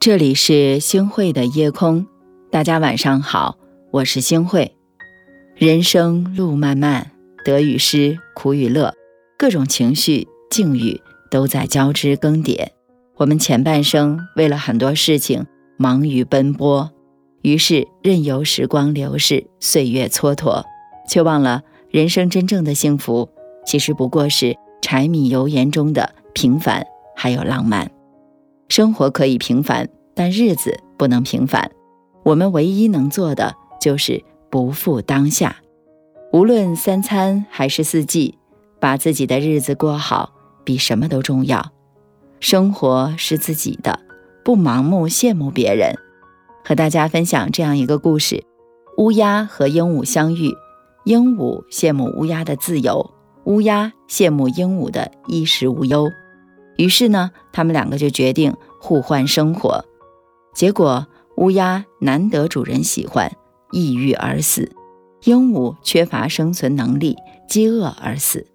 这里是星汇的夜空，大家晚上好，我是星汇。人生路漫漫，得与失，苦与乐，各种情绪境遇都在交织更迭。我们前半生为了很多事情忙于奔波，于是任由时光流逝，岁月蹉跎，却忘了人生真正的幸福其实不过是柴米油盐中的平凡，还有浪漫。生活可以平凡，但日子不能平凡。我们唯一能做的就是不负当下。无论三餐还是四季，把自己的日子过好，比什么都重要。生活是自己的，不盲目羡慕别人。和大家分享这样一个故事：乌鸦和鹦鹉相遇，鹦鹉羡慕乌鸦的自由，乌鸦羡慕鹦鹉的衣食无忧。于是呢，他们两个就决定互换生活。结果，乌鸦难得主人喜欢，抑郁而死；鹦鹉缺乏生存能力，饥饿而死。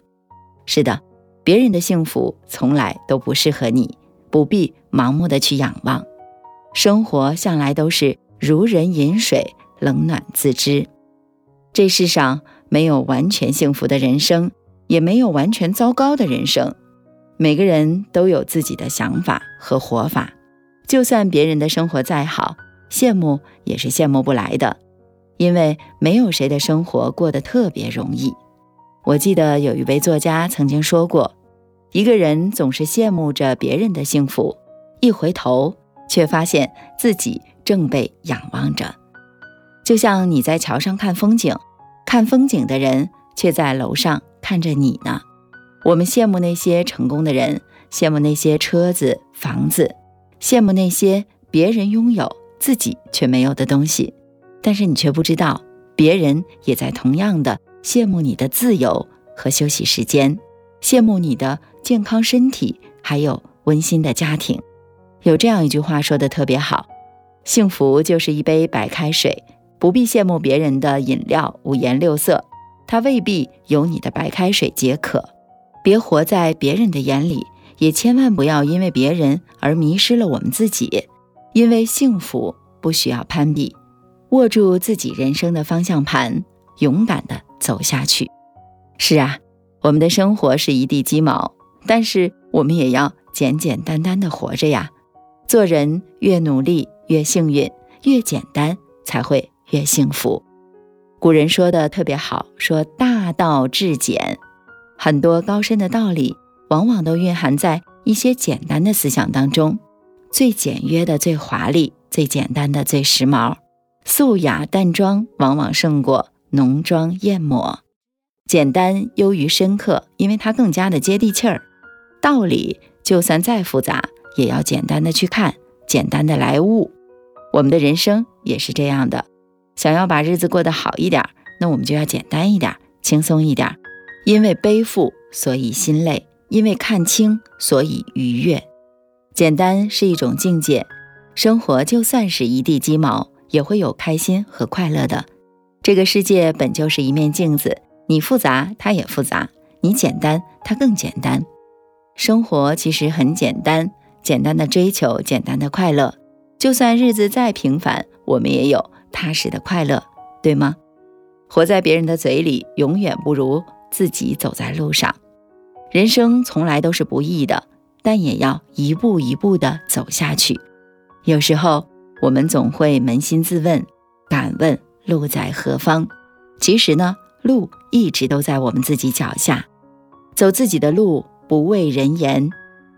是的，别人的幸福从来都不适合你，不必盲目的去仰望。生活向来都是如人饮水，冷暖自知。这世上没有完全幸福的人生，也没有完全糟糕的人生。每个人都有自己的想法和活法，就算别人的生活再好，羡慕也是羡慕不来的，因为没有谁的生活过得特别容易。我记得有一位作家曾经说过，一个人总是羡慕着别人的幸福，一回头却发现自己正被仰望着，就像你在桥上看风景，看风景的人却在楼上看着你呢。我们羡慕那些成功的人，羡慕那些车子、房子，羡慕那些别人拥有自己却没有的东西。但是你却不知道，别人也在同样的羡慕你的自由和休息时间，羡慕你的健康身体，还有温馨的家庭。有这样一句话说的特别好：幸福就是一杯白开水，不必羡慕别人的饮料五颜六色，它未必有你的白开水解渴。别活在别人的眼里，也千万不要因为别人而迷失了我们自己。因为幸福不需要攀比，握住自己人生的方向盘，勇敢的走下去。是啊，我们的生活是一地鸡毛，但是我们也要简简单单的活着呀。做人越努力越幸运，越简单才会越幸福。古人说的特别好，说大道至简。很多高深的道理，往往都蕴含在一些简单的思想当中。最简约的最华丽，最简单的最时髦。素雅淡妆往往胜过浓妆艳抹。简单优于深刻，因为它更加的接地气儿。道理就算再复杂，也要简单的去看，简单的来悟。我们的人生也是这样的。想要把日子过得好一点，那我们就要简单一点，轻松一点。因为背负，所以心累；因为看清，所以愉悦。简单是一种境界，生活就算是一地鸡毛，也会有开心和快乐的。这个世界本就是一面镜子，你复杂，它也复杂；你简单，它更简单。生活其实很简单，简单的追求，简单的快乐。就算日子再平凡，我们也有踏实的快乐，对吗？活在别人的嘴里，永远不如。自己走在路上，人生从来都是不易的，但也要一步一步的走下去。有时候我们总会扪心自问，敢问路在何方？其实呢，路一直都在我们自己脚下。走自己的路，不畏人言，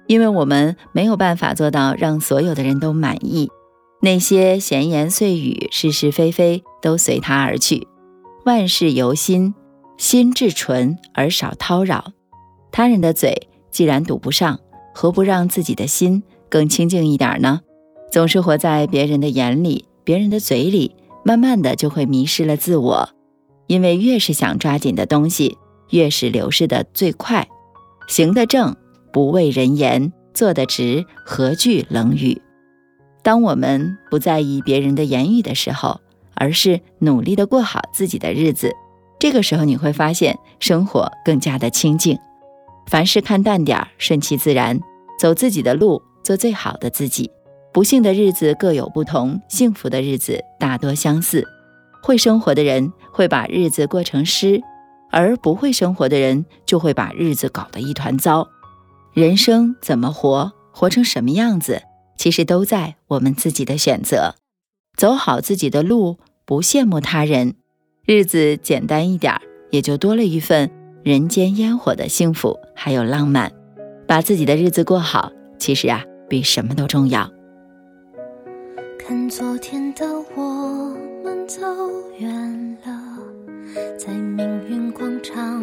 因为我们没有办法做到让所有的人都满意。那些闲言碎语、是是非非都随他而去，万事由心。心至纯而少叨扰，他人的嘴既然堵不上，何不让自己的心更清净一点呢？总是活在别人的眼里、别人的嘴里，慢慢的就会迷失了自我。因为越是想抓紧的东西，越是流逝的最快。行得正，不畏人言；做得直，何惧冷语？当我们不在意别人的言语的时候，而是努力的过好自己的日子。这个时候你会发现生活更加的清静，凡事看淡点儿，顺其自然，走自己的路，做最好的自己，不幸的日子各有不同，幸福的日子大多相似。会生活的人会把日子过成诗，而不会生活的人就会把日子搞得一团糟。人生怎么活，活成什么样子，其实都在我们自己的选择。走好自己的路，不羡慕他人，日子简单一点儿，也就多了一份人间烟火的幸福，还有浪漫。把自己的日子过好，其实啊，比什么都重要。看昨天的我们走远了，在命运广场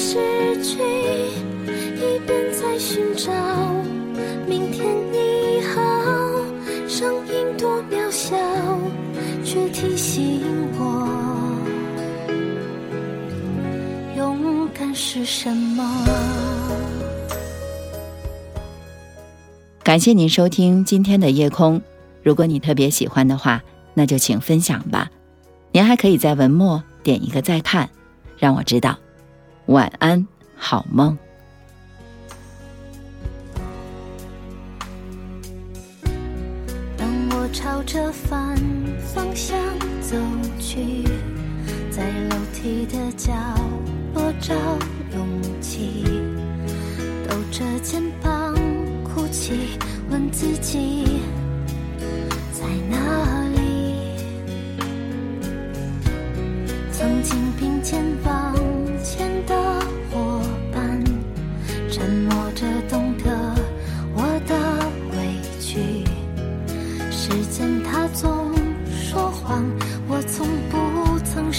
失去，一边在寻找。明天你好，声音多渺小，却提醒我，勇敢是什么。感谢您收听今天的夜空。如果你特别喜欢的话，那就请分享吧。您还可以在文末。点一个再看，让我知道。晚安，好梦。当我朝着反方向走去，在楼梯的角落找勇气，抖着肩膀哭泣，问自己在哪里。曾经并肩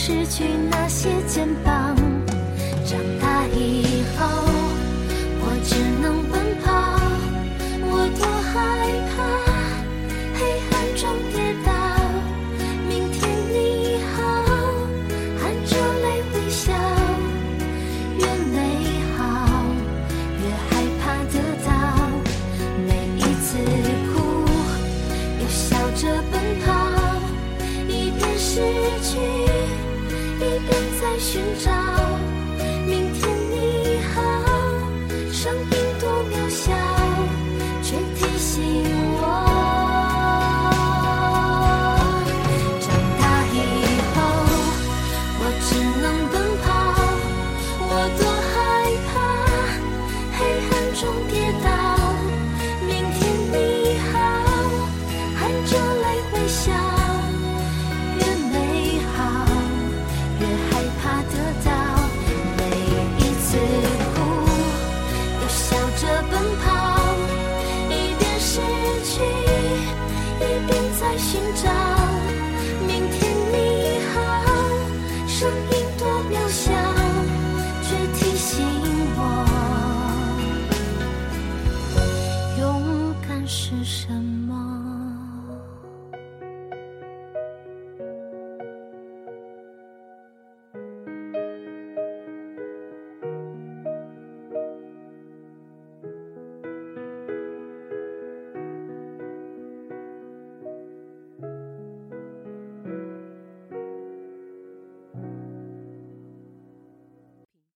失去那些肩膀。长大多